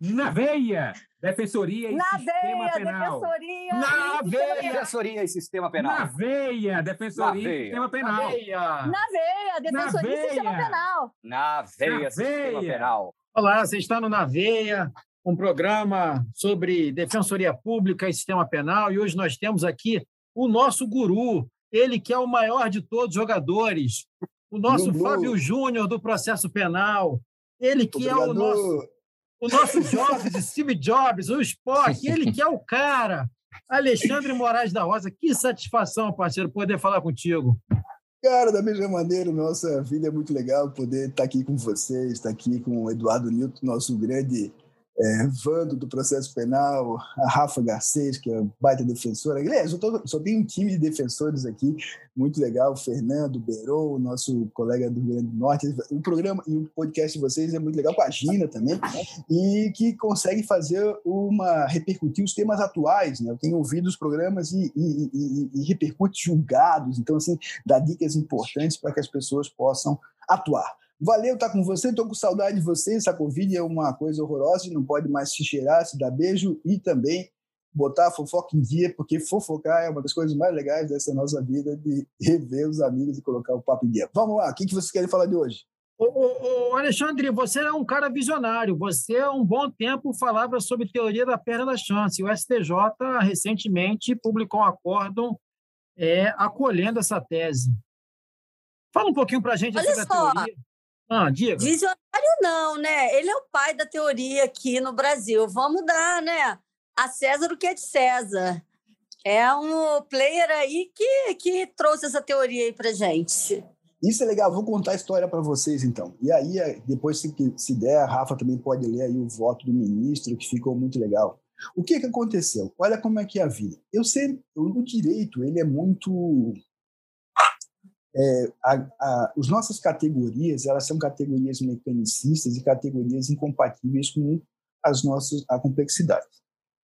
Na veia! Defensoria e Na Sistema veia, Penal. defensoria. Na veia! Defensoria e Sistema Penal. Na veia! Defensoria Na e veia. Sistema Penal. Na veia, defensoria e sistema veia. penal. Na veia, Na Sistema veia. Penal. Olá, você está no Na Veia, um programa sobre defensoria pública e sistema penal, e hoje nós temos aqui o nosso guru, ele que é o maior de todos os jogadores, o nosso Lulu. Fábio Júnior do processo penal, ele que é o Obrigado. nosso, o nosso Jobs, Steve Jobs, o Spock, ele que é o cara, Alexandre Moraes da Rosa. Que satisfação, parceiro, poder falar contigo. Cara, da mesma maneira, nossa vida é muito legal poder estar aqui com vocês, estar aqui com o Eduardo Nilton, nosso grande é, Vando do processo penal, a Rafa Garcês, que é baita defensora. Aliás, eu tô, só tenho um time de defensores aqui, muito legal, o Fernando, Beron, nosso colega do Rio Grande do Norte. O programa e o podcast de vocês é muito legal, com a Gina também, e que consegue fazer uma repercutir os temas atuais. Né? Eu tenho ouvido os programas e, e, e, e repercute julgados, então, assim, dá dicas importantes para que as pessoas possam atuar. Valeu estar com você, estou com saudade de você. Essa Covid é uma coisa horrorosa, não pode mais se cheirar, se dar beijo e também botar a fofoca em dia, porque fofocar é uma das coisas mais legais dessa nossa vida, de rever os amigos e colocar o papo em dia. Vamos lá, o que, que vocês querem falar de hoje? Ô, ô, ô, Alexandre, você é um cara visionário. Você, há um bom tempo, falava sobre teoria da perda da chance. O STJ, recentemente, publicou um acórdão é, acolhendo essa tese. Fala um pouquinho para a gente Olha sobre a só. teoria. Ah, diga. Visionário não, né? Ele é o pai da teoria aqui no Brasil. Vamos dar, né? A César o que é de César. É um player aí que, que trouxe essa teoria aí pra gente. Isso é legal, vou contar a história para vocês então. E aí, eh, depois, se, se der, a Rafa também pode ler aí o voto do ministro, que ficou muito legal. O que, que aconteceu? Olha como é que é a vida. Eu sei, o direito, ele é muito. É, a, a, as nossas categorias, elas são categorias mecanicistas e categorias incompatíveis com as nossas, a complexidade.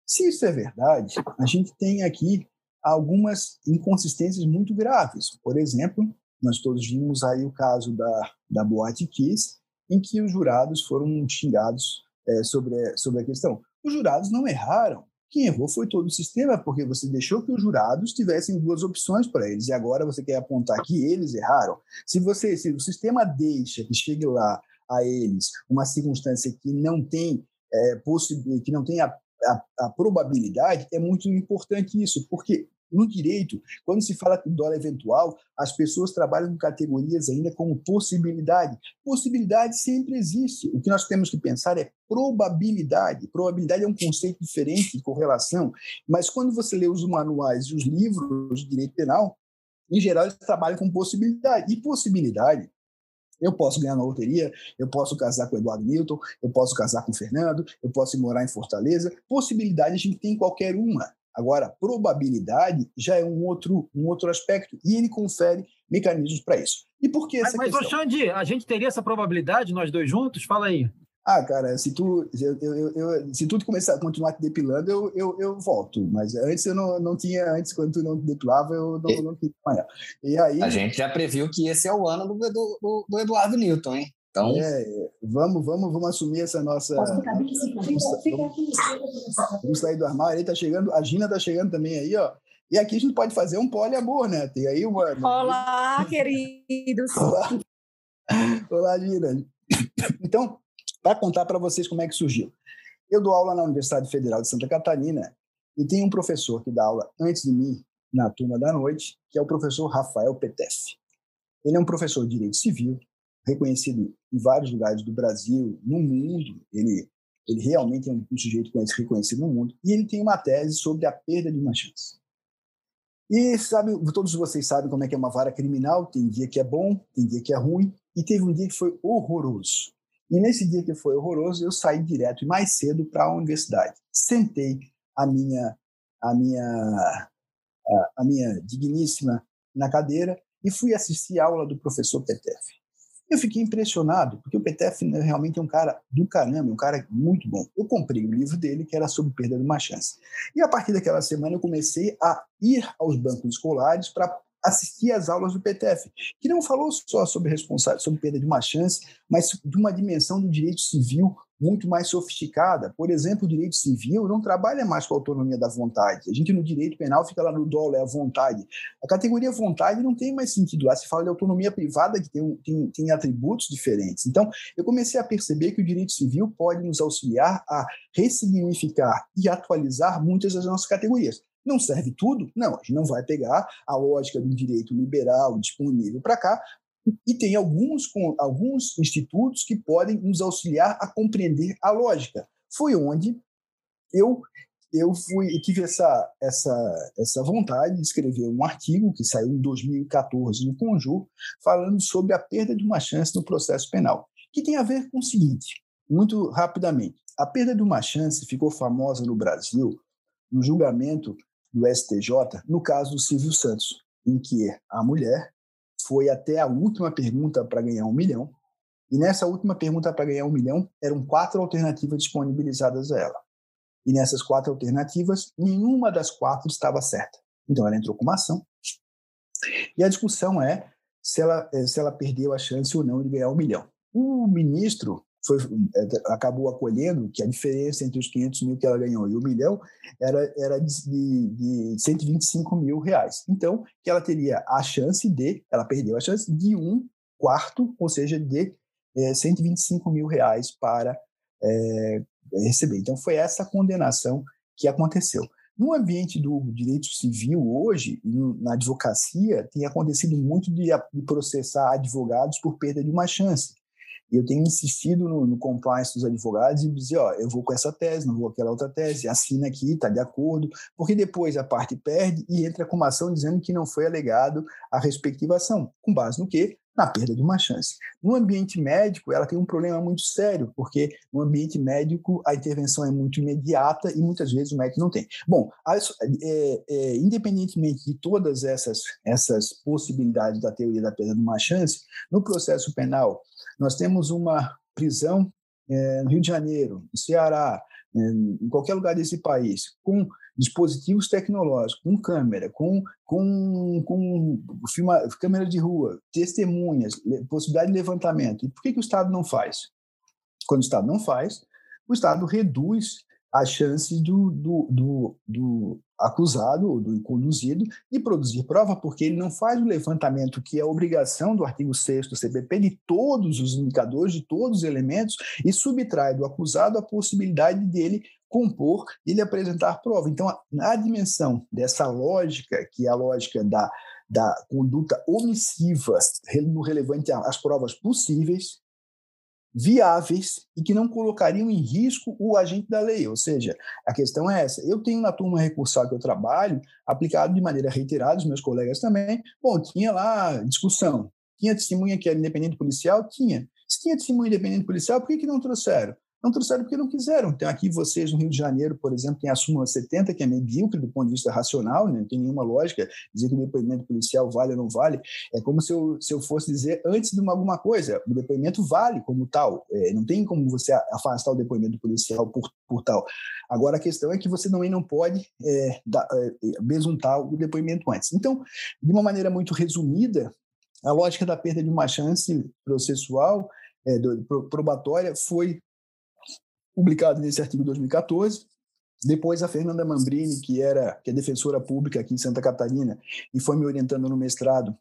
Se isso é verdade, a gente tem aqui algumas inconsistências muito graves. Por exemplo, nós todos vimos aí o caso da, da Boate Kiss, em que os jurados foram xingados é, sobre, sobre a questão. Os jurados não erraram. Quem errou foi todo o sistema, porque você deixou que os jurados tivessem duas opções para eles, e agora você quer apontar que eles erraram. Se você, se o sistema deixa que chegue lá a eles uma circunstância que não tem é, que não tem a, a, a probabilidade, é muito importante isso, porque no direito, quando se fala de dólar eventual, as pessoas trabalham com categorias ainda como possibilidade. Possibilidade sempre existe. O que nós temos que pensar é probabilidade. Probabilidade é um conceito diferente de correlação, mas quando você lê os manuais e os livros de direito penal, em geral eles trabalham com possibilidade. E possibilidade eu posso ganhar na loteria, eu posso casar com o Eduardo Newton, eu posso casar com o Fernando, eu posso morar em Fortaleza. Possibilidade a gente tem qualquer uma. Agora, probabilidade já é um outro, um outro aspecto e ele confere mecanismos para isso. E por que Mas, essa mas questão? Xande, a gente teria essa probabilidade, nós dois juntos? Fala aí. Ah, cara, se tu, eu, eu, eu- se tu começar a continuar te depilando, eu, eu, eu volto. Mas antes eu não, não tinha, antes quando tu não te depilava, eu não, não queria amanhã. E aí, A gente já previu que esse é o ano do, do- do Eduardo Newton, hein? Então, é, vamos, vamos, vamos assumir essa nossa. Vamos sair do armário. Aí tá chegando, a Gina tá chegando também aí, ó. E aqui a gente pode fazer um poliamor, né? Tem aí uma. Olá, queridos. Olá, Olá Gina. Então, para contar para vocês como é que surgiu. Eu dou aula na Universidade Federal de Santa Catarina e tem um professor que dá aula antes de mim, na turma da noite, que é o professor Rafael Petef. Ele é um professor de Direito Civil, reconhecido em vários lugares do Brasil, no mundo. Ele, ele realmente é um, um sujeito conhecido- reconhecido no mundo. E ele tem uma tese sobre a perda de uma chance. E sabe, todos vocês sabem como é que é uma vara criminal, tem dia que é bom, tem dia que é ruim, e teve um dia que foi horroroso. E nesse dia que foi horroroso, eu saí direto e mais cedo para a universidade. Sentei a minha, a minha, a minha digníssima na cadeira e fui assistir a aula do professor Petef. Eu fiquei impressionado, porque o Petef realmente é um cara do caramba, um cara muito bom. Eu comprei o livro dele, que era sobre perda de uma chance. E a partir daquela semana eu comecei a ir aos bancos escolares para assistir às aulas do PTF, que não falou só sobre responsabilidade, sobre perda de uma chance, mas de uma dimensão do direito civil muito mais sofisticada. Por exemplo, o direito civil não trabalha mais com a autonomia da vontade. A gente no direito penal fica lá no dolo, é a vontade. A categoria vontade não tem mais sentido. Lá se fala de autonomia privada que tem, tem, tem atributos diferentes. Então, eu comecei a perceber que o direito civil pode nos auxiliar a ressignificar e atualizar muitas das nossas categorias. Não serve tudo? Não, a gente não vai pegar a lógica do direito liberal disponível para cá, e tem alguns, com, alguns institutos que podem nos auxiliar a compreender a lógica. Foi onde eu eu fui tive essa, essa, essa vontade de escrever um artigo que saiu em 2014 no Conjur, falando sobre a perda de uma chance no processo penal, que tem a ver com o seguinte, muito rapidamente. A perda de uma chance ficou famosa no Brasil no julgamento do STJ, no caso do Silvio Santos, em que a mulher foi até a última pergunta para ganhar um milhão, e nessa última pergunta para ganhar um milhão, eram quatro alternativas disponibilizadas a ela. E nessas quatro alternativas, nenhuma das quatro estava certa. Então ela entrou com uma ação. E a discussão é se ela, eh, se ela perdeu a chance ou não de ganhar um milhão. O ministro foi, é, acabou acolhendo que a diferença entre os 500 mil que ela ganhou e o milhão era, era de, de 125 mil reais. Então, que ela teria a chance de, ela perdeu a chance de um quarto, ou seja, de é, 125 mil reais para é, receber. Então, foi essa condenação que aconteceu. No ambiente do direito civil hoje, na advocacia, tem acontecido muito de, de processar advogados por perda de uma chance. E eu tenho insistido no, no, compliance dos advogados e dizer, ó, eu vou com essa tese, não vou com aquela outra tese, assina aqui, está de acordo, porque depois a parte perde e entra com uma ação dizendo que não foi alegado a respectiva ação. Com base no quê? Na perda de uma chance. No ambiente médico, ela tem um problema muito sério, porque no ambiente médico a intervenção é muito imediata e muitas vezes o médico não tem. Bom, as, é, é, independentemente de todas essas, essas possibilidades da teoria da perda de uma chance, no processo penal, nós temos uma prisão é, no Rio de Janeiro, no Ceará, é, em qualquer lugar desse país, com dispositivos tecnológicos, com câmera, com, com, com filma, câmera de rua, testemunhas, possibilidade de levantamento. E por que, que o Estado não faz? Quando o Estado não faz, o Estado reduz as chances do, do, do, do acusado ou do conduzido de produzir prova, porque ele não faz o levantamento que é obrigação do artigo 6 do CPP de todos os indicadores, de todos os elementos, e subtrai do acusado a possibilidade dele compor e lhe apresentar prova. Então, na dimensão dessa lógica, que é a lógica da, da conduta omissiva no relevante às provas possíveis, viáveis e que não colocariam em risco o agente da lei. Ou seja, a questão é essa. Eu tenho na turma recursal que eu trabalho, aplicado de maneira reiterada, os meus colegas também, bom, tinha lá discussão. Tinha testemunha que era independente policial? Tinha. Se tinha testemunha independente policial, por que, que não trouxeram? Não trouxeram porque não quiseram. Então, aqui vocês no Rio de Janeiro, por exemplo, tem a súmula 70, que é medíocre do ponto de vista racional, né? não tem nenhuma lógica dizer que o depoimento policial vale ou não vale. É como se eu, se eu fosse dizer antes de uma, alguma coisa, o depoimento vale como tal. É, não tem como você afastar o depoimento policial por, por tal. Agora, a questão é que você também não pode é, da, é, besuntar o depoimento antes. Então, de uma maneira muito resumida, a lógica da perda de uma chance processual, é, do, probatória, foi publicado nesse artigo 2014. Depois a Fernanda Mambrini, que era que é defensora pública aqui em Santa Catarina e foi me orientando no mestrado,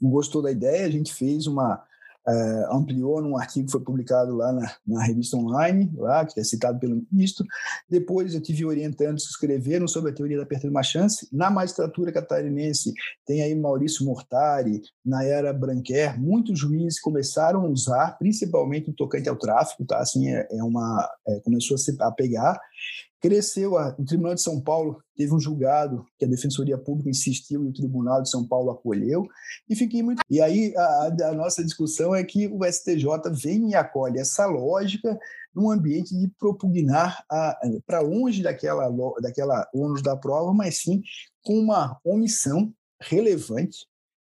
gostou da ideia, a gente fez uma uh, ampliou num artigo que foi publicado lá na, na, revista online, lá, que é citado pelo ministro. Depois eu tive orientandos que escreveram sobre a teoria da perda de uma chance. Na magistratura catarinense tem aí Maurício Mortari, Nayara Branquer, muitos juízes começaram a usar, principalmente no tocante ao tráfico, tá? Assim, é, é uma, é, começou a, se, a pegar. Cresceu. A, o Tribunal de São Paulo teve um julgado que a Defensoria Pública insistiu e o Tribunal de São Paulo acolheu. E fiquei muito. E aí a, a nossa discussão é que o STJ vem e acolhe essa lógica num ambiente de propugnar para longe daquela, daquela ônus da prova, mas sim com uma omissão relevante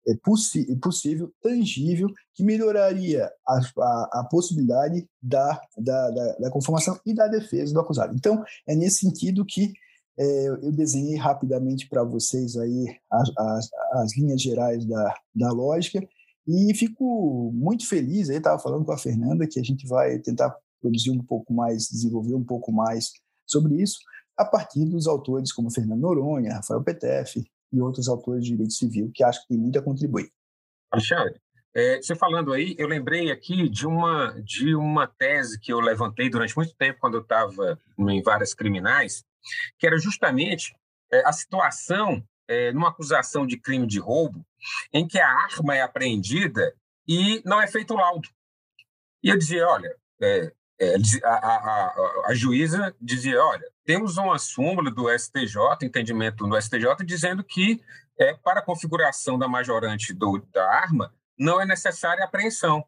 é possível, tangível, que melhoraria a, a, a possibilidade da, da, da, da, conformação e da defesa do acusado. Então, é nesse sentido que é, eu desenhei rapidamente para vocês aí as, as, as, linhas gerais da, da lógica e fico muito feliz, aí estava falando com a Fernanda, que a gente vai tentar produzir um pouco mais, desenvolver um pouco mais sobre isso, a partir dos autores como Fernando Noronha, Rafael Petef, e outros autores de direito civil que acho que tem muito a contribuir. Alexandre, é, você falando aí, eu lembrei aqui de uma, de uma tese que eu levantei durante muito tempo, quando eu estava em várias criminais, que era justamente é, a situação é, numa acusação de crime de roubo, em que a arma é apreendida e não é feito laudo. E eu dizia, olha, é, é, a, a, a, a, juíza dizia, olha, temos uma súmula do STJ, entendimento do STJ, dizendo que é, para a configuração da majorante do, da arma não é necessária apreensão.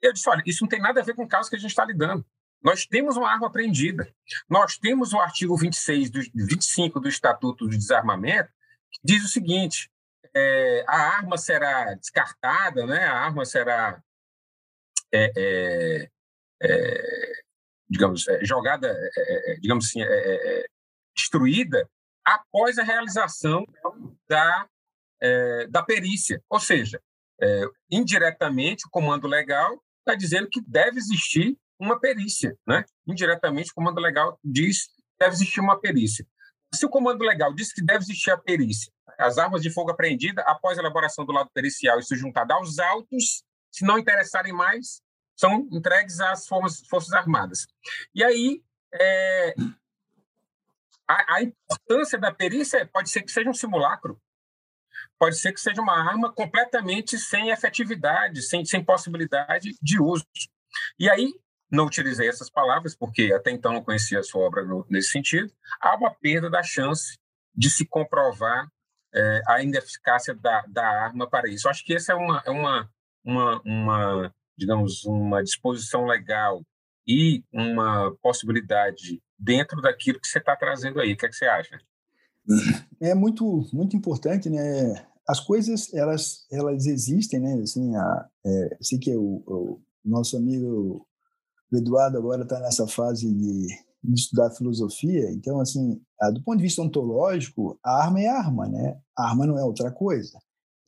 Eu disse, olha, isso não tem nada a ver com o caso que a gente está lidando. Nós temos uma arma apreendida. Nós temos o artigo 26 do, 25 do Estatuto do Desarmamento, que diz o seguinte, é, a arma será descartada, né? a arma será é, é, é digamos, é, jogada, é, digamos assim, destruída após a realização da, da perícia. Ou seja, indiretamente, o comando legal está dizendo que deve existir uma perícia. Né? Indiretamente, o comando legal diz que deve existir uma perícia. Se o comando legal diz que deve existir a perícia, as armas de fogo apreendidas, após a elaboração do lado pericial, isso juntado aos autos, se não interessarem mais, são entregues às Forças, Armadas. E aí, é, a, a, importância da perícia pode ser que seja um simulacro, pode ser que seja uma arma completamente sem efetividade, sem, sem possibilidade de uso. E aí, não utilizei essas palavras, porque até então não conhecia a sua obra no, nesse sentido, há uma perda da chance de se comprovar é, a ineficácia da, da arma para isso. Acho que essa é uma, é uma, uma, uma digamos, uma disposição legal e uma possibilidade dentro daquilo que você está trazendo aí. O que, é que você acha? É muito, muito importante, né? As coisas, elas, elas existem, né? Assim, a, é, sei que o, o nosso amigo Eduardo agora está nessa fase de, de, estudar filosofia, então, assim, do ponto de vista ontológico, a arma é arma, né? A arma não é outra coisa.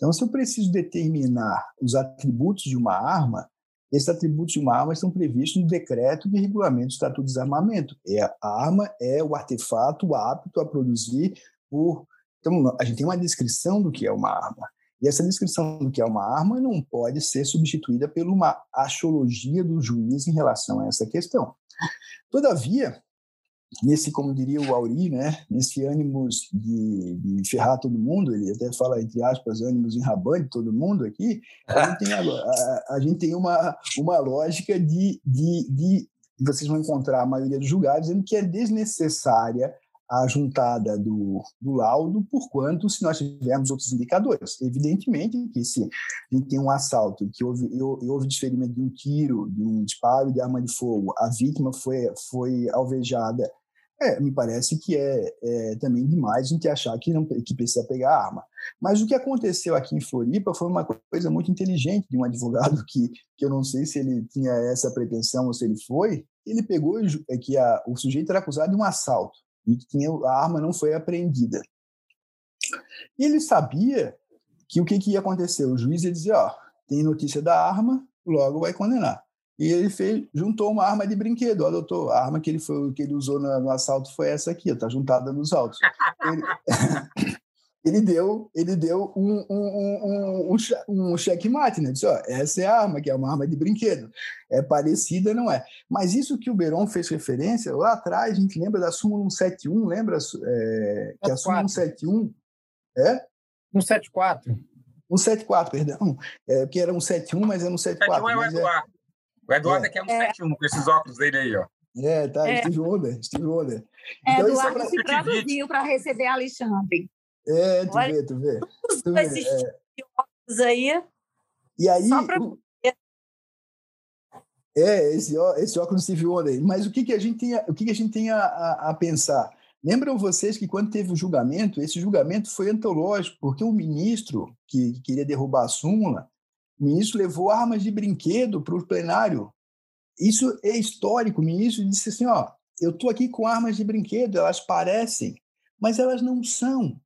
Então, se eu preciso determinar os atributos de uma arma, esses atributos de uma arma estão previstos no decreto de regulamento do Estatuto de Desarmamento. É, a arma é o artefato apto a produzir por. Então, a gente tem uma descrição do que é uma arma. E essa descrição do que é uma arma não pode ser substituída por uma axiologia do juiz em relação a essa questão. Todavia, nesse, como diria o Auri, né, nesse ânimos de, de, ferrar todo mundo, ele até fala, entre aspas, ânimos enrabando todo mundo aqui, a gente tem, a, a, a gente tem uma, uma lógica de, de, de, vocês vão encontrar a maioria dos julgados dizendo que é desnecessária a juntada do, do laudo, por quanto se nós tivermos outros indicadores. Evidentemente que se a gente tem um assalto, que houve, houve desferimento de um tiro, de um disparo de arma de fogo, a vítima foi, foi alvejada é, me parece que é, é, também demais a gente achar que, não, que precisa pegar arma. Mas o que aconteceu aqui em Floripa foi uma coisa muito inteligente de um advogado que, que eu não sei se ele tinha essa pretensão ou se ele foi. Ele pegou é que a, o sujeito era acusado de um assalto e que tinha, a arma não foi apreendida. E ele sabia que o que, que ia acontecer? O juiz ia dizer: ó, tem notícia da arma, logo vai condenar. E ele fez, juntou uma arma de brinquedo. Doutor, a arma que ele, foi, que ele usou no, no assalto foi essa aqui, está juntada nos autos. Ele, ele, deu, ele deu um, um, um, um, um checkmate, né? Disse, ó, essa é a arma, que é uma arma de brinquedo. É parecida, não é? Mas isso que o Beron fez referência, lá atrás, a gente lembra da súmula 171, lembra é, que a súmula 171... É? 174. 174, perdão. É, porque era 171, mas é 174. 171 é o Eduardo. O Eduardo é, que é um é. 71, com esses óculos dele aí, ó. É, tá, é. Steve Wonder, Steve Wonder. É, então, Eduardo é pra... se traduziu para receber Alexandre. É, tu Olha, vê, tu vê. Tu vê esses é. aí. E aí... Pra... É, esse, esse óculos Steve Wonder. Mas o que, que a gente tem, a, o que, que a, gente tem a, a, a pensar? Lembram vocês que quando teve o julgamento, esse julgamento foi antológico, porque o ministro que queria derrubar a súmula, o ministro levou armas de brinquedo para o plenário. Isso é histórico. O ministro disse assim: ó, eu estou aqui com armas de brinquedo, elas parecem, mas elas não são.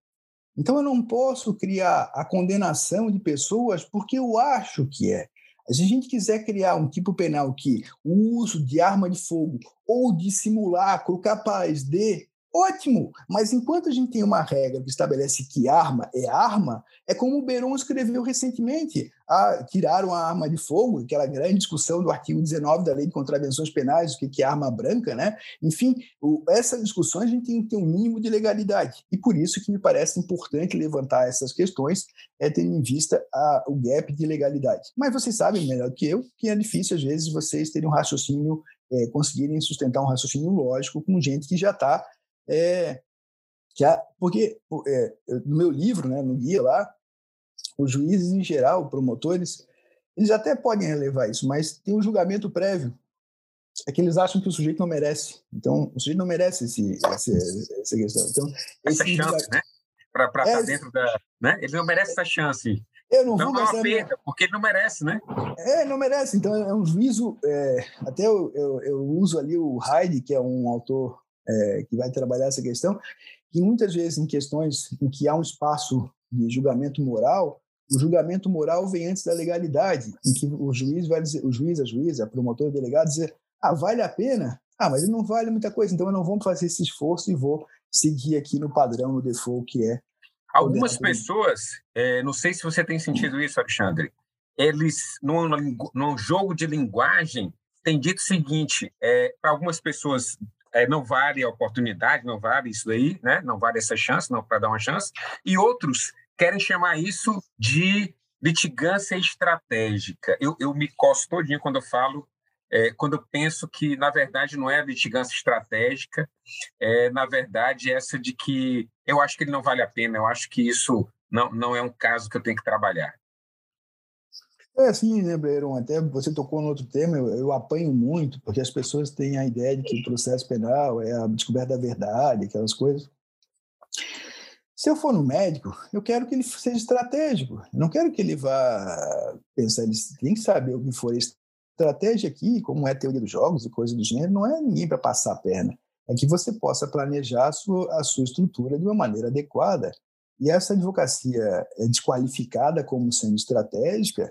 Então eu não posso criar a condenação de pessoas porque eu acho que é. Se a gente quiser criar um tipo penal que o uso de arma de fogo ou de simulacro capaz de Ótimo, mas enquanto a gente tem uma regra que estabelece que arma é arma, é como o Beron escreveu recentemente. Ah, tiraram a arma de fogo, aquela grande discussão do artigo 19 da Lei de Contravenções Penais, o que é arma branca, né? Enfim, o, essa discussão a gente tem que ter um mínimo de legalidade. E por isso que me parece importante levantar essas questões, é tendo em vista a, o gap de legalidade. Mas vocês sabem melhor que eu que é difícil, às vezes, vocês terem um raciocínio, é, conseguirem sustentar um raciocínio lógico com gente que já está é, já, porque é, no meu livro, né, no guia lá, os juízes em geral, promotores, eles até podem relevar isso, mas tem um julgamento prévio. É que eles acham que o sujeito não merece. Então, o sujeito não merece esse, esse, essa questão. Então, essa esse chance, né? Para estar é, tá dentro da. Né? Ele não merece essa chance. Eu não, não vou é uma perda, porque ele não merece, né? É, não merece. Então, é um juízo. É, até eu, eu, eu, uso ali o Heide, que é um autor é, que vai trabalhar essa questão, que muitas vezes em questões em que há um espaço de julgamento moral, o julgamento moral vem antes da legalidade, em que o juiz vai dizer, o juiz, a juíza, a promotor, o delegado dizer, ah, vale a pena? Ah, mas ele não vale muita coisa, então eu não vou fazer esse esforço e vou seguir aqui no padrão, no default que é. Algumas pessoas, é, não sei se você tem sentido isso, Alexandre, eles, num, num jogo de linguagem, têm dito o seguinte: é, para algumas pessoas é, não vale a oportunidade, não vale isso daí, né? não vale essa chance, não para dar uma chance. E outros querem chamar isso de litigância estratégica. Eu, eu me costo todinho quando eu falo, é, quando eu penso que, na verdade, não é litigância estratégica, é, na verdade, essa de que eu acho que ele não vale a pena, eu acho que isso não, não é um caso que eu tenho que trabalhar. É, sim, né, Breiron? Até você tocou no outro tema, eu, eu, apanho muito, porque as pessoas têm a ideia de que o processo penal é a descoberta da verdade, aquelas coisas. Se eu for no médico, eu quero que ele seja estratégico. Eu não quero que ele vá pensar, ele tem que saber o que for estratégia aqui, como é teoria dos jogos e coisas do gênero, não é ninguém para passar a perna. É que você possa planejar a sua, a sua estrutura de uma maneira adequada. E essa advocacia é desqualificada como sendo estratégica,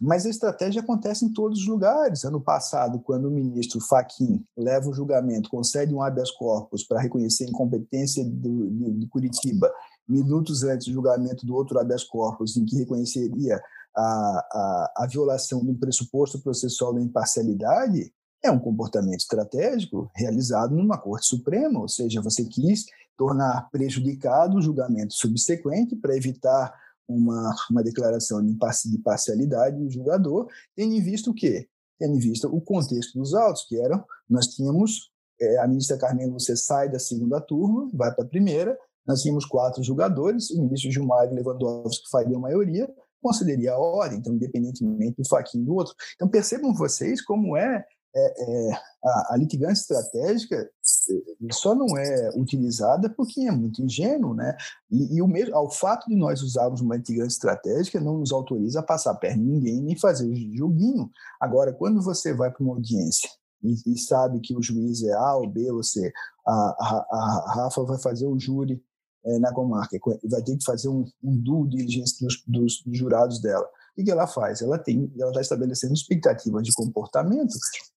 mas a estratégia acontece em todos os lugares. Ano passado, quando o ministro Faquim leva o julgamento, concede um habeas corpus para reconhecer a incompetência do, de, de, Curitiba, minutos antes do julgamento do outro habeas corpus, em que reconheceria a, a, a violação do pressuposto processual da imparcialidade, é um comportamento estratégico realizado numa Corte Suprema, ou seja, você quis tornar prejudicado o julgamento subsequente para evitar uma, uma declaração de parcialidade do julgador, tendo em vista o quê? Tendo em vista o contexto dos autos, que eram, nós tínhamos, é, a ministra Carmen você sai da segunda turma, vai para a primeira, nós tínhamos quatro julgadores, o ministro Gilmar Lewandowski faria a maioria, concederia a ordem, então, independentemente do faquinho do outro. Então, percebam vocês como é é, é, a, a, litigância estratégica eh, só não é utilizada porque é muito ingênuo, né? E, e o mesmo, ao fato de nós usarmos uma litigância estratégica não nos autoriza a passar a perna em ninguém nem fazer o joguinho. Agora, quando você vai para uma audiência e, e, sabe que o juiz é A ou B ou C, a, a, a Rafa vai fazer o júri é, na comarca, vai ter que fazer um, um due dos, dos, dos jurados dela. O que ela faz? Ela tem, ela está estabelecendo expectativas de comportamento.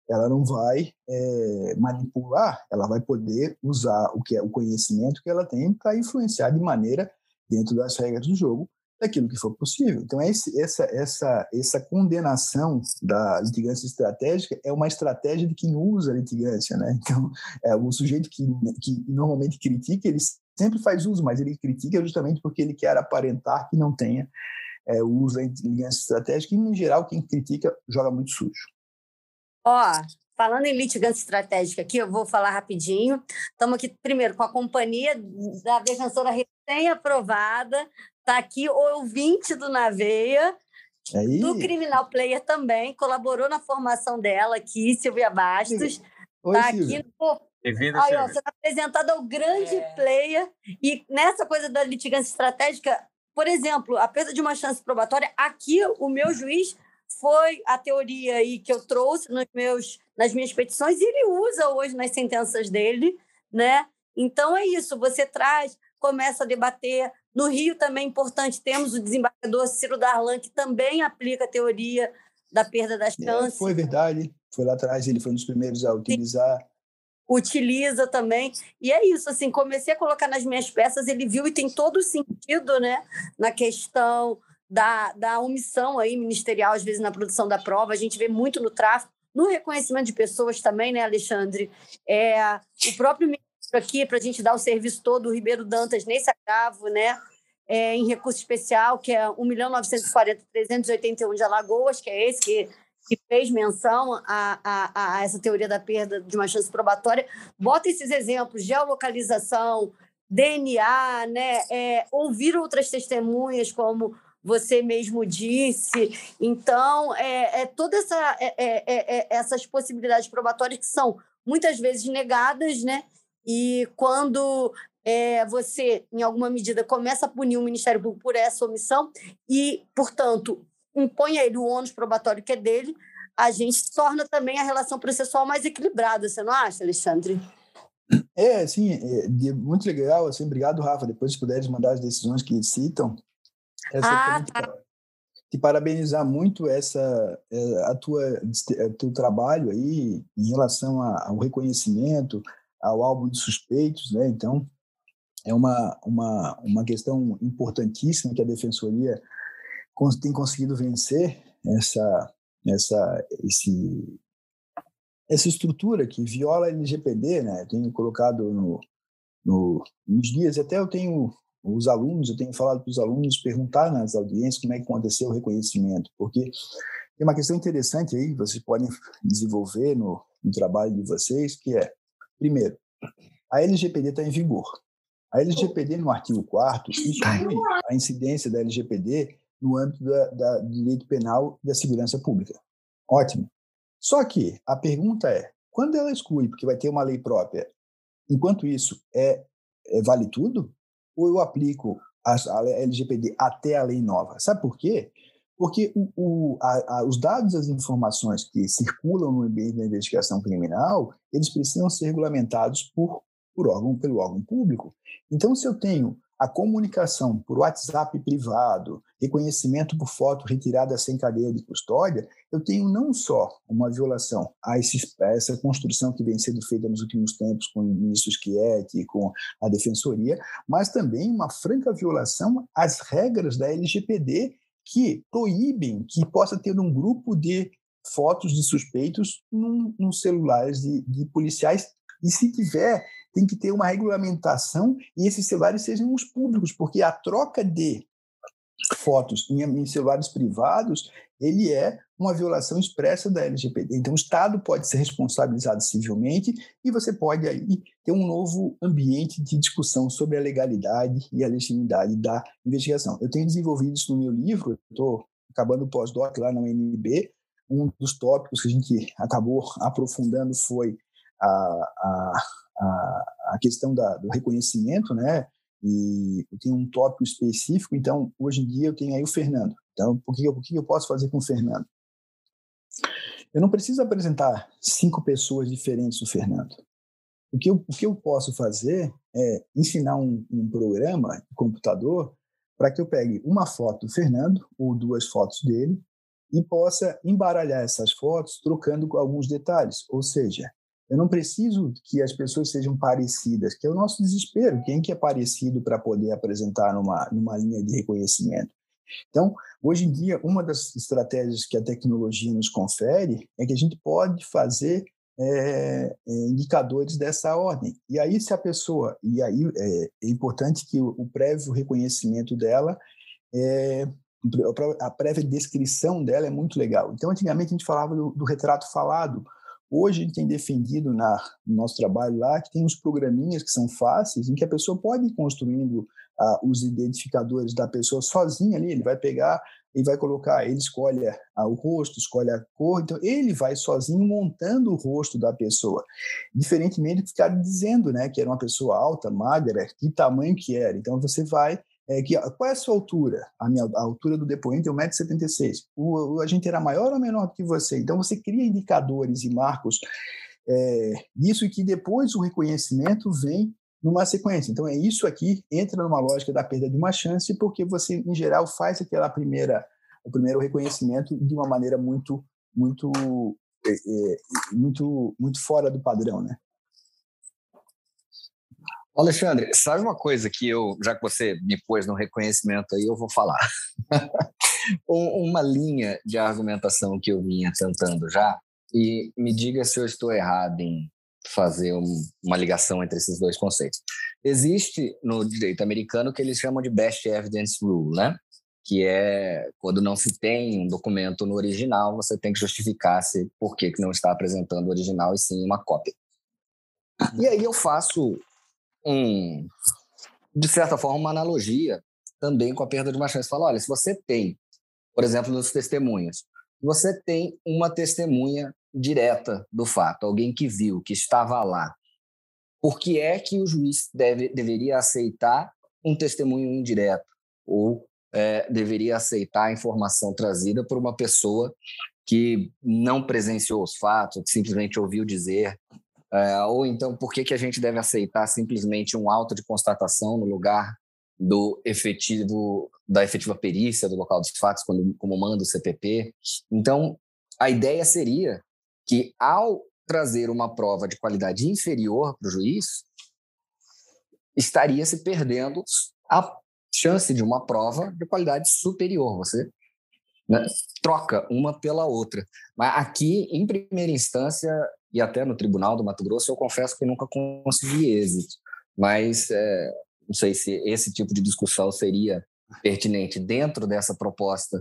Ela não vai é, manipular, ela vai poder usar o que é o conhecimento que ela tem para influenciar de maneira dentro das regras do jogo daquilo que for possível. Então esse, essa essa essa condenação da litigância estratégica é uma estratégia de quem usa a litigância, né? Então é o sujeito que que normalmente critica ele sempre faz uso, mas ele critica justamente porque ele quer aparentar que não tenha é, o uso da inteligência estratégica, e, em geral, quem critica joga muito sujo. Ó, falando em litigância estratégica aqui, eu vou falar rapidinho. Estamos aqui, primeiro, com a companhia da defensora recém-aprovada, está aqui o ouvinte do Naveia, Aí. do Criminal Player também, colaborou na formação dela aqui, Silvia Bastos. Está aqui no Aí, ó, sendo apresentada ao grande é. player. E nessa coisa da litigância estratégica, por exemplo, a perda de uma chance probatória, aqui o meu juiz foi a teoria aí que eu trouxe nos meus, nas minhas petições e ele usa hoje nas sentenças dele, né? Então é isso, você traz, começa a debater. No Rio também é importante, temos o desembargador Ciro Darlan, que também aplica a teoria da perda das chances. É, foi verdade, foi lá atrás, ele foi um dos primeiros a utilizar. Sim utiliza também. E é isso, assim, comecei a colocar nas minhas peças, ele viu e tem todo o sentido, né, na questão da, da omissão aí ministerial, às vezes, na produção da prova. A gente vê muito no tráfico, no reconhecimento de pessoas também, né, Alexandre? É, o próprio ministro aqui, para a gente dar o serviço todo, o Ribeiro Dantas, nesse agravo, né, é, em recurso especial, que é 1 milhão 940 381 de Alagoas, que é esse que que fez menção a, a, a, essa teoria da perda de uma chance probatória, bota esses exemplos, geolocalização, DNA, né, é, ouvir outras testemunhas, como você mesmo disse. Então, é, é toda essa, é, é, é, é, essas possibilidades probatórias que são muitas vezes negadas, né? E quando é, você, em alguma medida, começa a punir o Ministério Público por essa omissão e, portanto, impõe a ele o ônus probatório que é dele, a gente torna também a relação processual mais equilibrada, você não acha, Alexandre? É, assim, é, muito legal, assim, obrigado, Rafa, depois se puderes mandar as decisões que citam. Essa ah, tá. Te parabenizar muito essa é, a tua a teu trabalho aí em relação ao reconhecimento, ao álbum de suspeitos, né? Então, é uma, uma, uma questão importantíssima que a defensoria tem conseguido vencer essa, essa, esse, essa estrutura que viola a LGPD, né? Eu tenho colocado no, no, nos dias, até eu tenho os alunos, eu tenho falado para os alunos perguntar nas audiências como é que aconteceu o reconhecimento, porque tem uma questão interessante aí que vocês podem desenvolver no, no trabalho de vocês, que é, primeiro, a LGPD está em vigor. A LGPD, no artigo 4 exclui a incidência da LGPD no âmbito da, da, do direito penal e da segurança pública. Ótimo. Só que a pergunta é, quando ela exclui, porque vai ter uma lei própria, enquanto isso, é, é vale tudo? Ou eu aplico a, a LGPD até a lei nova? Sabe por quê? Porque o, o, a, a, os dados, as informações que circulam no ambiente da investigação criminal, eles precisam ser regulamentados por, por órgão, pelo órgão público. Então, se eu tenho a comunicação por WhatsApp privado, reconhecimento por foto retirada sem cadeia de custódia, eu tenho não só uma violação a, a essa construção que vem sendo feita nos últimos tempos com o ministro Schietti e com a Defensoria, mas também uma franca violação às regras da LGPD que proíbem que possa ter um grupo de fotos de suspeitos num celulares de, de policiais. E se tiver tem que ter uma regulamentação e esses celulares sejam os públicos, porque a troca de fotos em, em celulares privados, ele é uma violação expressa da LGPD. Então, o Estado pode ser responsabilizado civilmente e você pode aí ter um novo ambiente de discussão sobre a legalidade e a legitimidade da investigação. Eu tenho desenvolvido isso no meu livro, estou acabando o pós-doc lá na UNB, um dos tópicos que a gente acabou aprofundando foi a, a, a, questão da, do reconhecimento, né? E eu tenho um tópico específico, então hoje em dia eu tenho aí o Fernando. Então, o que, o que eu posso fazer com o Fernando? Eu não preciso apresentar cinco pessoas diferentes do Fernando. O que eu, o que eu posso fazer é ensinar um, um programa de computador para que eu pegue uma foto do Fernando ou duas fotos dele e possa embaralhar essas fotos trocando alguns detalhes. Ou seja, eu não preciso que as pessoas sejam parecidas, que é o nosso desespero. Quem que é parecido para poder apresentar numa, numa linha de reconhecimento? Então, hoje em dia, uma das estratégias que a tecnologia nos confere é que a gente pode fazer é, indicadores dessa ordem. E aí, se a pessoa. E aí é, é importante que o, o, prévio reconhecimento dela, é, a prévia descrição dela é muito legal. Então, antigamente, a gente falava do, do retrato falado Hoje a gente tem defendido na, no nosso trabalho lá que tem uns programinhas que são fáceis, em que a pessoa pode ir construindo ah, os identificadores da pessoa sozinha ali, ele vai pegar e vai colocar, ele escolhe ah, o rosto, escolhe a cor, então ele vai sozinho montando o rosto da pessoa, diferentemente do que ficar dizendo, né, que era uma pessoa alta, magra, que tamanho que era, então você vai é, que, qual é a sua altura? A minha a altura do depoente é 1,76m. O, o agente era maior ou menor do que você? Então, você cria indicadores e marcos é, disso que depois o reconhecimento vem numa sequência. Então, é isso aqui, entra numa lógica da perda de uma chance, porque você, em geral, faz aquela primeira, o primeiro reconhecimento de uma maneira muito, muito, é, é, muito, muito fora do padrão, né? Alexandre, sabe uma coisa que eu, já que você me pôs no reconhecimento aí, eu vou falar. uma linha de argumentação que eu vinha tentando já, e me diga se eu estou errado em fazer um, uma ligação entre esses dois conceitos. Existe no direito americano o que eles chamam de best evidence rule, né? Que é quando não se tem um documento no original, você tem que justificar se por que não está apresentando o original e sim uma cópia. E aí eu faço um, de certa forma, uma analogia também com a perda de uma chance. Fala, olha, se você tem, por exemplo, nos testemunhas, você tem uma testemunha direta do fato, alguém que viu, que estava lá. Por que é que o juiz deve, deveria aceitar um testemunho indireto ou é, deveria aceitar a informação trazida por uma pessoa que não presenciou os fatos, que simplesmente ouviu dizer é, ou então, por que, que a gente deve aceitar simplesmente um auto de constatação no lugar do efetivo da efetiva perícia do local dos fatos, quando, como manda o CPP? Então, a ideia seria que, ao trazer uma prova de qualidade inferior para o juiz, estaria se perdendo a chance de uma prova de qualidade superior. Você né, troca uma pela outra. Mas aqui, em primeira instância, e até no Tribunal do Mato Grosso, eu confesso que nunca consegui êxito. Mas é, não sei se esse tipo de discussão seria pertinente dentro dessa proposta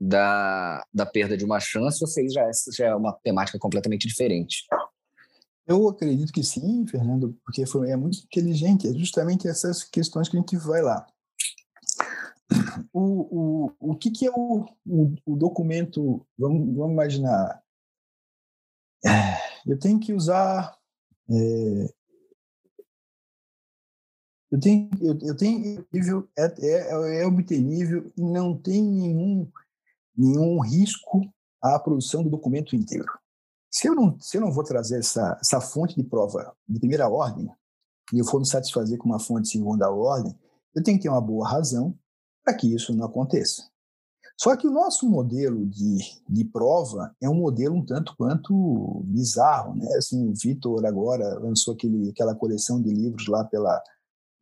da, da perda de uma chance, ou se já, já é uma temática completamente diferente. Eu acredito que sim, Fernando, porque foi, é muito inteligente. É justamente essas questões que a gente vai lá. O, o, o que, que é o, o, o documento? Vamos, vamos imaginar. É, eu tenho que usar. É, eu tenho, eu, eu tenho nível, é, é, é obtenível e não tem nenhum, nenhum risco à produção do documento inteiro. Se eu não, se eu não vou trazer essa, essa fonte de prova de primeira ordem, e eu for me satisfazer com uma fonte de segunda ordem, eu tenho que ter uma boa razão para que isso não aconteça. Só que o nosso modelo de, de prova é um modelo um tanto quanto bizarro, né? Assim, o Vitor agora lançou aquele, aquela coleção de livros lá pela,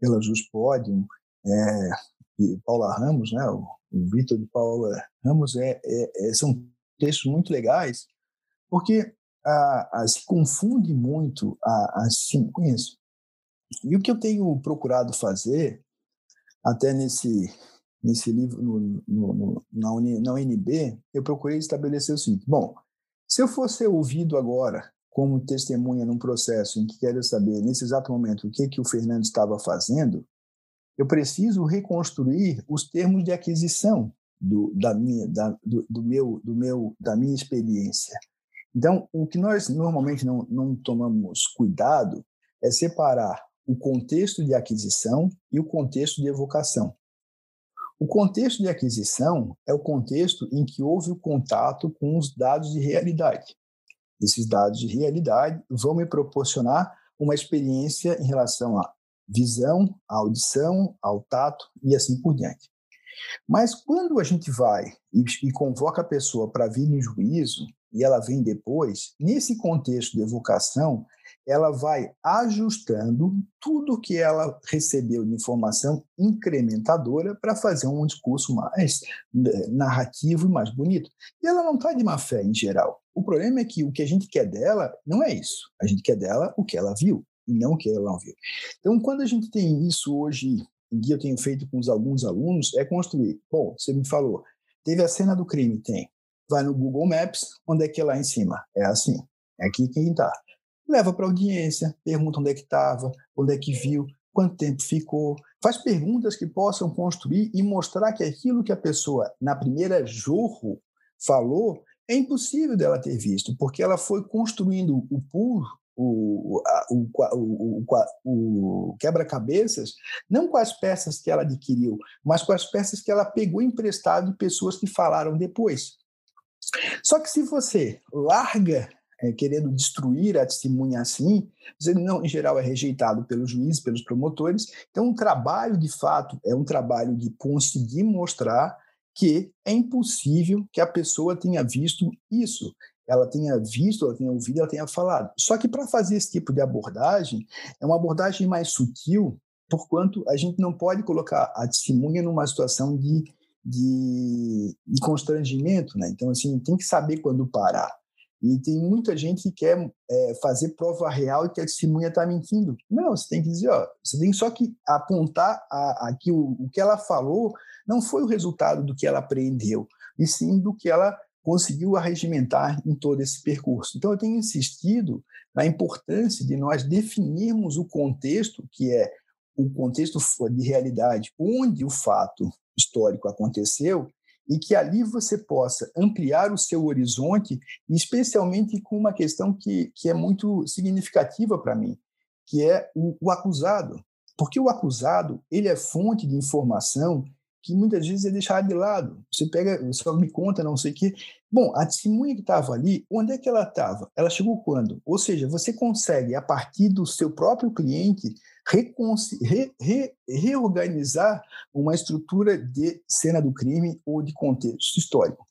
pela Jus Podium, é, Paula Ramos, né? O, o Vitor de Paula Ramos é, é, é, são textos muito legais, porque a, a, se confunde muito as ciências. E o que eu tenho procurado fazer, até nesse nesse livro, no, no, no, na, Uni, na UNB, eu procurei estabelecer o seguinte: bom, se eu fosse ouvido agora como testemunha num processo em que quero saber, nesse exato momento, o que, que o Fernando estava fazendo, eu preciso reconstruir os termos de aquisição do, da minha, da, do, do, meu, do meu, da minha experiência. Então, o que nós normalmente não, não tomamos cuidado é separar o contexto de aquisição e o contexto de evocação. O contexto de aquisição é o contexto em que houve o contato com os dados de realidade. Esses dados de realidade vão me proporcionar uma experiência em relação à visão, à audição, ao tato e assim por diante. Mas quando a gente vai e, e convoca a pessoa para vir em juízo, e ela vem depois, nesse contexto de evocação, ela vai ajustando tudo que ela recebeu de informação incrementadora para fazer um discurso mais né, narrativo e mais bonito. E ela não está de má fé em geral. O problema é que o que a gente quer dela não é isso. A gente quer dela o que ela viu e não o que ela não viu. Então, quando a gente tem isso hoje, em dia eu tenho feito com alguns alunos, é construir. Bom, você me falou, teve a cena do crime? Tem. Vai no Google Maps, onde é que é lá em cima? É assim. é aqui quem está. Leva para audiência, pergunta onde é que estava, onde é que viu, quanto tempo ficou, faz perguntas que possam construir e mostrar que aquilo que a pessoa, na primeira jorro, falou, é impossível dela ter visto, porque ela foi construindo o pool, o, o, o, o quebra-cabeças, não com as peças que ela adquiriu, mas com as peças que ela pegou emprestado de pessoas que falaram depois. Só que se você larga é, querendo destruir a testemunha assim, você não, em geral é rejeitado pelos juízes, pelos promotores. Então, um trabalho de fato é um trabalho de conseguir mostrar que é impossível que a pessoa tenha visto isso. Ela tenha visto, ela tenha ouvido, ela tenha falado. Só que para fazer esse tipo de abordagem, é uma abordagem mais sutil, porquanto a gente não pode colocar a testemunha numa situação de, de, de constrangimento. Né? Então, assim, tem que saber quando parar. E tem muita gente que quer é, fazer prova real e que a testemunha está mentindo. Não, você tem que dizer, ó, você tem só que apontar a, a o, o que ela falou não foi o resultado do que ela aprendeu, e sim do que ela conseguiu arregimentar em todo esse percurso. Então, eu tenho insistido na importância de nós definirmos o contexto, que é o contexto de realidade onde o fato histórico aconteceu, e que ali você possa ampliar o seu horizonte, especialmente com uma questão que, que é muito significativa para mim, que é o, o, acusado. Porque o acusado ele é fonte de informação que muitas vezes é deixado de lado. Você pega, você me conta, não sei o quê. Bom, a testemunha que estava ali, onde é que ela estava? Ela chegou quando? Ou seja, você consegue, a partir do seu próprio cliente, re, re, reorganizar uma estrutura de cena do crime ou de contexto histórico.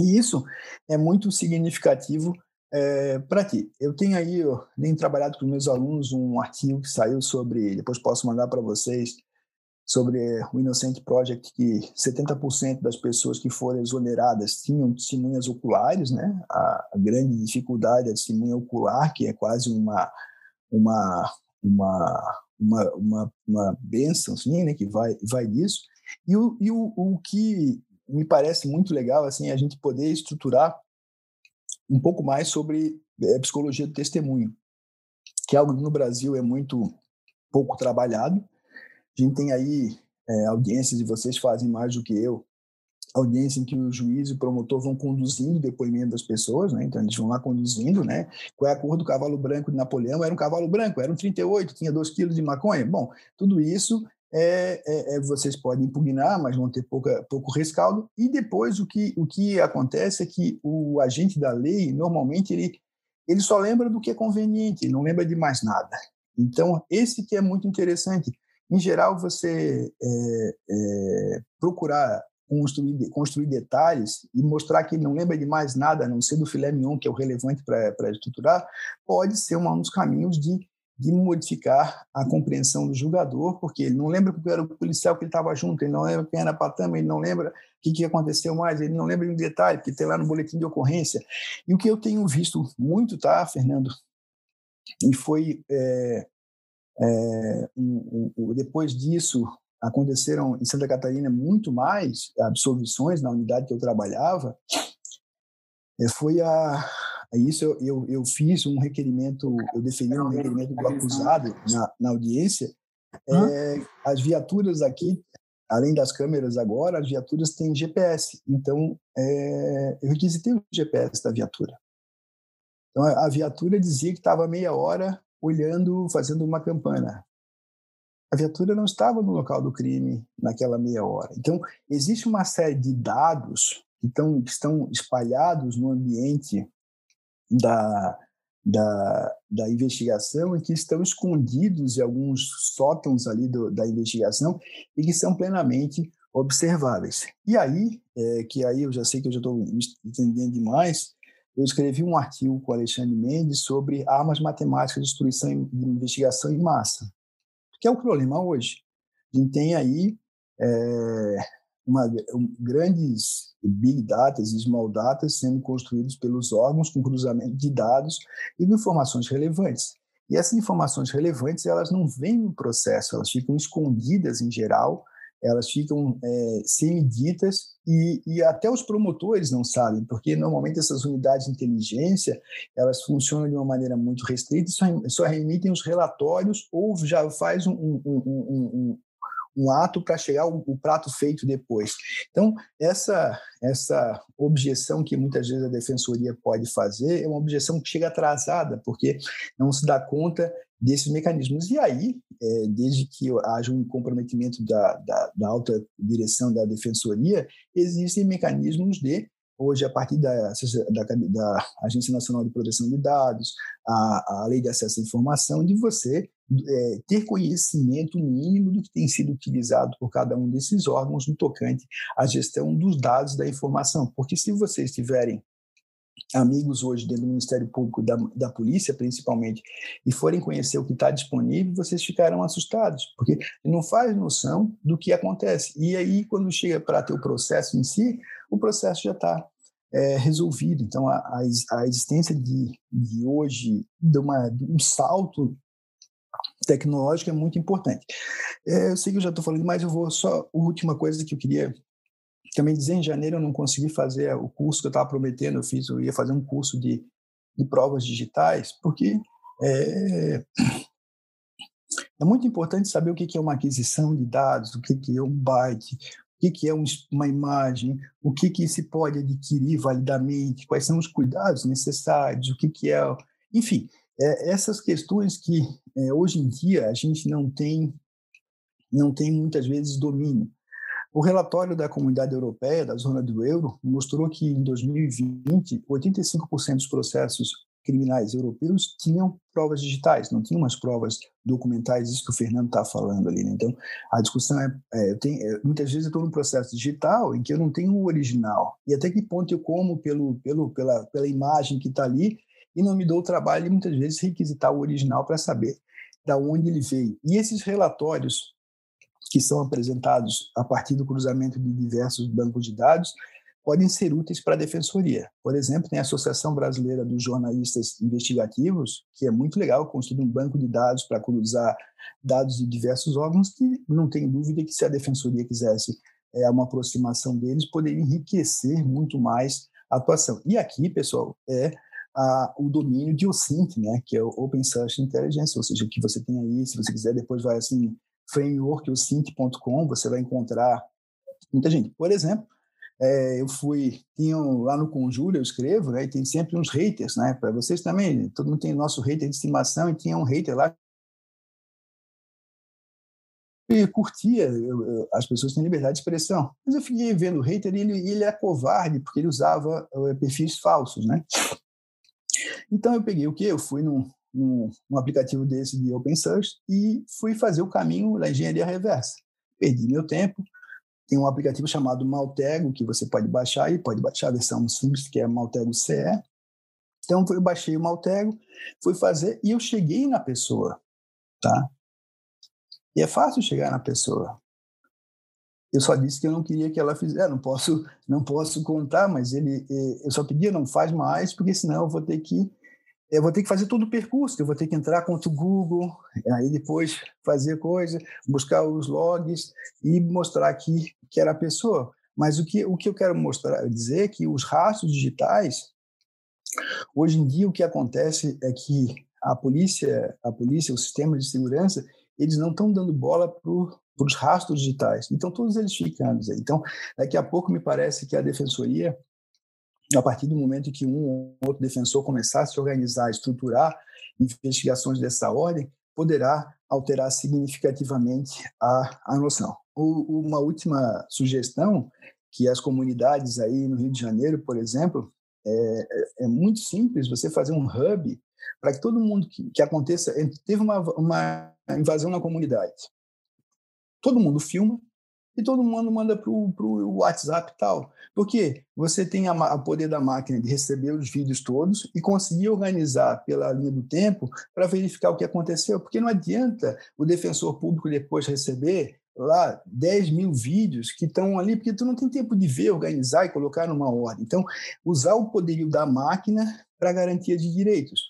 E isso é muito significativo é, para ti. Eu tenho aí, eu tenho trabalhado com meus alunos um artigo que saiu sobre, depois posso mandar para vocês, sobre o Innocent Project, que 70% das pessoas que foram exoneradas tinham testemunhas oculares, né? A, grande dificuldade é a testemunha ocular, que é quase uma, uma, uma, uma, uma, uma benção, assim, né? Que vai, vai disso. E, o, e o, o que me parece muito legal, assim, é a gente poder estruturar um pouco mais sobre é, psicologia do testemunho, que é algo que no Brasil é muito pouco trabalhado, a gente tem aí é, audiências, e vocês fazem mais do que eu, audiência em que o juiz e o promotor vão conduzindo o depoimento das pessoas, né? Então eles vão lá conduzindo, né? Qual é a cor do cavalo branco de Napoleão? Era um cavalo branco, era um 38, tinha 2 quilos de maconha. Bom, tudo isso é, é, é, vocês podem impugnar, mas vão ter pouca, pouco rescaldo. E depois o que, o que acontece é que o agente da lei, normalmente, ele, ele só lembra do que é conveniente, ele não lembra de mais nada. Então, esse que é muito interessante. Em geral, você é, é, procurar construir, construir detalhes e mostrar que não lembra de mais nada, a não ser do filé mignon, que é o relevante para estruturar, pode ser um dos caminhos de, de modificar a compreensão do julgador, porque ele não lembra porque era o policial que ele estava junto, ele não lembra quem era a patama, ele não lembra o que, que aconteceu mais, ele não lembra de um detalhe, que tem lá no boletim de ocorrência. E o que eu tenho visto muito, tá, Fernando? E foi é, é, um, um, depois disso, aconteceram em Santa Catarina muito mais absolvições na unidade que eu trabalhava. É, foi a isso eu, eu, eu, fiz um requerimento, eu defendi um requerimento do acusado na, na audiência. É, as viaturas aqui, além das câmeras agora, as viaturas têm GPS. Então, é, eu requisitei o GPS da viatura. Então, a viatura dizia que estava meia hora olhando, fazendo uma campana. A viatura não estava no local do crime naquela meia hora. Então, existe uma série de dados que estão, que estão espalhados no ambiente da, da, da investigação e que estão escondidos em alguns sótãos ali do, da investigação e que são plenamente observáveis. E aí, é, que aí eu já sei que eu já estou entendendo demais, eu escrevi um artigo com Alexandre Mendes sobre armas matemáticas de destruição de investigação em massa, que é o problema hoje. A gente tem aí é, uma, um, grandes big data e small data sendo construídos pelos órgãos com cruzamento de dados e de informações relevantes. E essas informações relevantes elas não vêm no processo, elas ficam escondidas em geral elas ficam é, semiditas e, e até os promotores não sabem, porque normalmente essas unidades de inteligência elas funcionam de uma maneira muito restrita e só, só remitem os relatórios ou já faz um, um, um, um ato para chegar o, o, prato feito depois. Então, essa, essa objeção que muitas vezes a defensoria pode fazer é uma objeção que chega atrasada, porque não se dá conta desses mecanismos. E aí, é, desde que haja um comprometimento da, da, da alta direção da defensoria, existem mecanismos de hoje, a partir da, da, Agência Nacional de Proteção de Dados, a, a Lei de Acesso à Informação, de você é, ter conhecimento mínimo do que tem sido utilizado por cada um desses órgãos no tocante à gestão dos dados da informação. Porque se vocês tiverem amigos hoje dentro do Ministério Público, da, da polícia principalmente, e forem conhecer o que está disponível, vocês ficarão assustados, porque não faz noção do que acontece. E aí, quando chega para ter o processo em si, o processo já está é, resolvido. Então, a, a, existência de, de hoje, de, uma, de um salto tecnológico é muito importante. É, eu sei que eu já estou falando, mas eu vou só. A última coisa que eu queria também dizer: em janeiro eu não consegui fazer o curso que eu estava prometendo, eu fiz, eu ia fazer um curso de, de provas digitais, porque é, é muito importante saber o que é uma aquisição de dados, o que é um byte, o que é uma imagem, o que, se pode adquirir validamente, quais são os cuidados necessários, o que, é. Enfim, é, essas questões que é, hoje em dia a gente não tem, não tem muitas vezes domínio. O relatório da Comunidade Europeia, da zona do euro, mostrou que em 2020, 85% dos processos criminais europeus tinham provas digitais, não tinham umas provas documentais, isso que o Fernando está falando ali. Né? Então, a discussão é, é, é muitas vezes eu estou num processo digital em que eu não tenho o original, e até que ponto eu como pelo, pelo, pela, pela imagem que está ali e não me dou o trabalho de muitas vezes requisitar o original para saber da onde ele veio. E esses relatórios que são apresentados a partir do cruzamento de diversos bancos de dados podem ser úteis para a defensoria. Por exemplo, tem a Associação Brasileira dos Jornalistas Investigativos, que é muito legal, construir um banco de dados para cruzar dados de diversos órgãos, que não tem dúvida que se a defensoria quisesse é, uma aproximação deles, poderia enriquecer muito mais a atuação. E aqui, pessoal, é a, o domínio de OSINT, né, que é o Open Search Intelligence, ou seja, que você tem aí, se você quiser, depois vai assim, frameworkosint.com, você vai encontrar muita gente. Por exemplo, é, eu fui, tinham lá no Conjuro, eu escrevo, né, e tem sempre uns haters, né, para vocês também, todo mundo tem nosso hater de estimação, e tinha um hater lá e curtia, eu, eu, as pessoas têm liberdade de expressão. Mas eu fiquei vendo o hater e ele, ele é covarde, porque ele usava uh, perfis falsos, né? Então eu peguei o quê? Eu fui num, num, num aplicativo desse de open source e fui fazer o caminho da engenharia reversa. Perdi meu tempo, tem um aplicativo chamado Maltego, que você pode baixar e pode baixar a versão simples, que é Maltego CE. Então, eu baixei o Maltego, fui fazer e eu cheguei na pessoa, tá? E é fácil chegar na pessoa. Eu só disse que eu não queria que ela fizesse. É, não posso, não posso contar, mas ele, eh, eu só pedia não faz mais, porque senão eu vou ter que eu vou ter que fazer todo o percurso, eu vou ter que entrar contra o Google, aí depois fazer coisa, buscar os logs e mostrar aqui que era a pessoa. Mas o que, o que eu quero mostrar, dizer é que os rastros digitais, hoje em dia o que acontece é que a polícia, a polícia, o sistema de segurança, eles não estão dando bola para os rastros digitais. Então, todos eles ficando. Então, daqui a pouco me parece que a defensoria a partir do momento que um ou outro defensor começar a se organizar, estruturar investigações dessa ordem, poderá alterar significativamente a, a noção. O, uma última sugestão, que as comunidades aí no Rio de Janeiro, por exemplo, é, é, é muito simples você fazer um hub para que todo mundo que, que aconteça, teve uma, uma invasão na comunidade. Todo mundo filma, e todo mundo manda para o WhatsApp e tal. Porque você tem o poder da máquina de receber os vídeos todos e conseguir organizar pela linha do tempo para verificar o que aconteceu. Porque não adianta o defensor público depois receber lá 10 mil vídeos que estão ali, porque tu não tem tempo de ver, organizar e colocar numa ordem. Então, usar o poderio da máquina para garantia de direitos.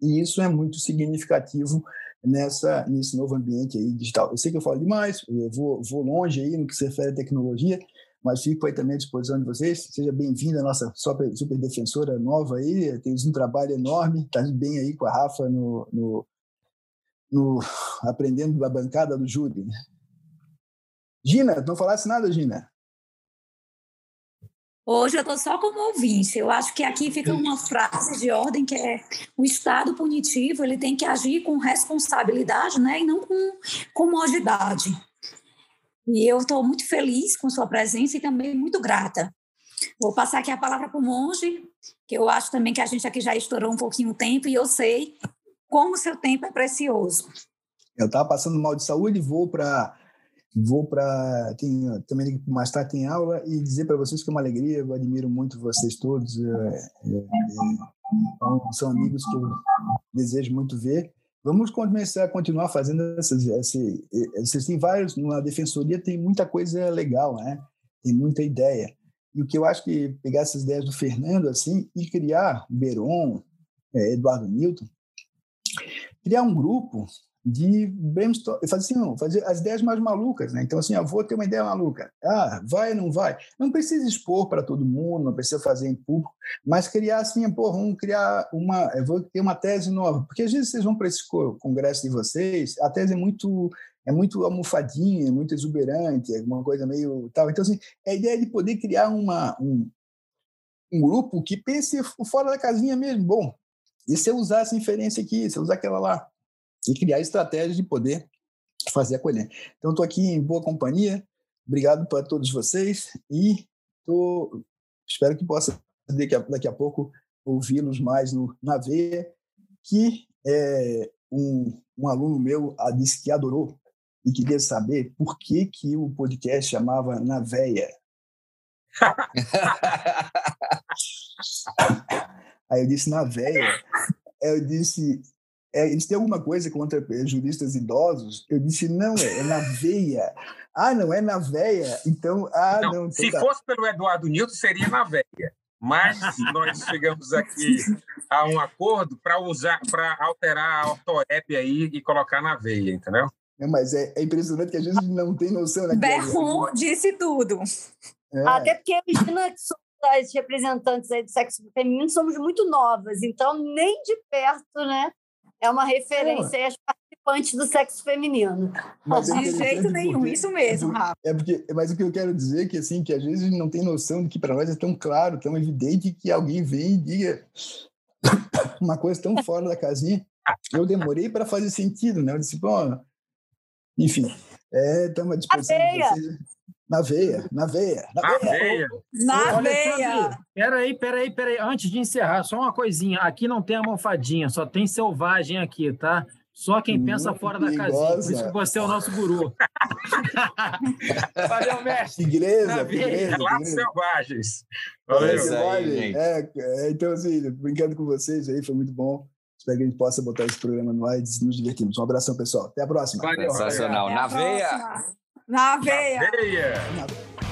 E isso é muito significativo nessa nesse novo ambiente aí digital. Eu sei que eu falo demais, eu vou, vou longe aí no que se refere à tecnologia, mas fico aí também à disposição de vocês. Seja bem-vinda, nossa super, super defensora nova aí, temos um trabalho enorme, está bem aí com a Rafa no, no, no aprendendo da bancada do júri. Gina, não falasse nada, Gina? Hoje eu estou só como ouvinte. Eu acho que aqui fica uma frase de ordem que é o Estado punitivo ele tem que agir com responsabilidade né, e não com comodidade. E eu estou muito feliz com sua presença e também muito grata. Vou passar aqui a palavra para o monge, que eu acho também que a gente aqui já estourou um pouquinho o tempo e eu sei como o seu tempo é precioso. Eu estava passando mal de saúde, vou para vou para também mais tarde tem aula e dizer para vocês que é uma alegria eu admiro muito vocês todos é, é, é, são amigos que eu desejo muito ver. Vamos começar a continuar fazendo essas esse, vocês têm vários na defensoria tem muita coisa legal né? Tem muita ideia. E o que eu acho que pegar essas ideias do Fernando assim e criar Beron é, Eduardo Newton criar um grupo de brainstorm, fazer assim, fazer as ideias mais malucas, né? Então assim, eu vou ter uma ideia maluca. Ah, vai ou não vai? Não precisa expor para todo mundo, não precisa fazer em público, mas criar assim, pô, vamos criar uma, eu vou ter uma tese nova, porque às vezes vocês vão para esse congresso de vocês, a tese é muito é muito almofadinha, é muito exuberante, é uma coisa meio tal. Então assim, a ideia de poder criar uma um, um grupo que pense fora da casinha mesmo. Bom, e se eu usar essa inferência aqui, se eu usar aquela lá, e criar estratégias de poder fazer acolher. Então, estou aqui em boa companhia. Obrigado para todos vocês e tô, espero que possa daqui a, daqui a pouco ouvi-los mais no, na veia, que é, um, um aluno meu disse que adorou e queria saber por que, que o podcast chamava Na Veia. Aí eu disse, na veia. Eu disse, é, eles têm alguma coisa contra juristas idosos? Eu disse, não, é, é na veia. Ah, não, é na veia. Então, ah, não. não então se tá. fosse pelo Eduardo Nilton, seria na veia. Mas nós chegamos aqui a um acordo para usar, para alterar a ortorep aí e colocar na veia, entendeu? É, mas é, é, impressionante que a gente não tem noção. Né? Berron disse tudo. É. Até porque a as representantes aí do sexo feminino, somos muito novas, então nem de perto, né? É uma referência é. às participantes do sexo feminino. Mas é de jeito nenhum, porque, isso mesmo, Rafa. É porque, mas o que eu quero dizer é que, assim, que às vezes a gente não tem noção de que para nós é tão claro, tão evidente que alguém vem e diga uma coisa tão fora da casinha. Eu demorei para fazer sentido, né? Eu disse, bom, enfim, estamos é, à disposição de vocês. Na veia, na veia, na, na veia. veia. Na Olha, veia. Peraí, peraí, peraí. Antes de encerrar, só uma coisinha. Aqui não tem almofadinha, só tem selvagem aqui, tá? Só quem pensa fora da casinha. Por isso que você é o nosso guru. Valeu, mestre. Igreja, igreja. Lá selvagens. Valeu. Aí, é, é, então, assim, brincando com vocês aí, foi muito bom. Espero que a gente possa botar esse programa no ar e nos divertirmos. Um abração, pessoal. Até a próxima. Valeu, Sensacional. Na veia. Na veia. Na veia.